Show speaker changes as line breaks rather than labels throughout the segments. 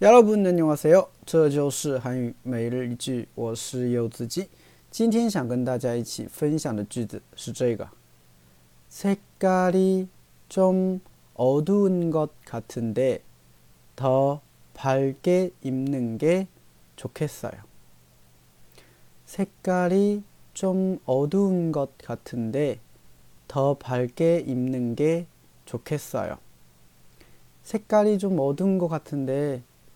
여러분 안녕하세요. 这就是韩语每日一句我是柚子鸡今天想跟大家一起分享的句子是这个색깔이좀 어두운 것 같은데 더 밝게 입는 게 좋겠어요. 색깔이 좀 어두운 것 같은데 더 밝게 입는 게 좋겠어요. 색깔이 좀 어두운 것 같은데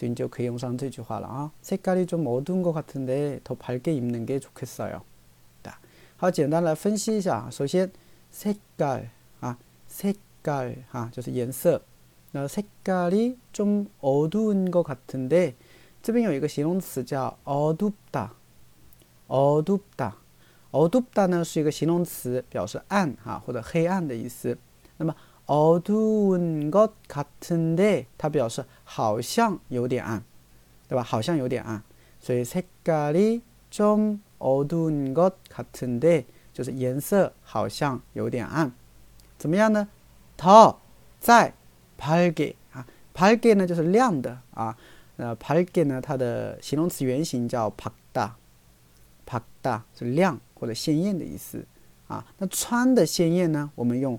所以你就可以用上这句话了啊。색깔이좀어두운것같은데더밝게입는게좋겠어요好，简单来分析一下。首先，색깔啊，就是颜色。那색깔이좀어두운것같은데这边有一个形容词叫어둡다。어둡다。 어둡다呢是一个形容词，表示暗哈或者黑暗的意思。那么 어두운 것 같은데 它表示好像有点暗，对吧？好像有点暗，所以 색깔이 좀 어두운 것 같은데 就是颜色好像有点暗。怎么样呢？더 在 밝게啊，밝게呢就是亮的啊，那밝게呢它的形容词原形叫 밝다，밝다是亮或者鲜艳的意思啊。那穿的鲜艳呢，我们用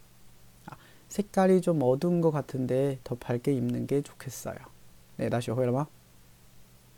색깔이 좀 어두운 것 같은데 더 밝게 입는 게 좋겠어요. 네, 다시 会了吗?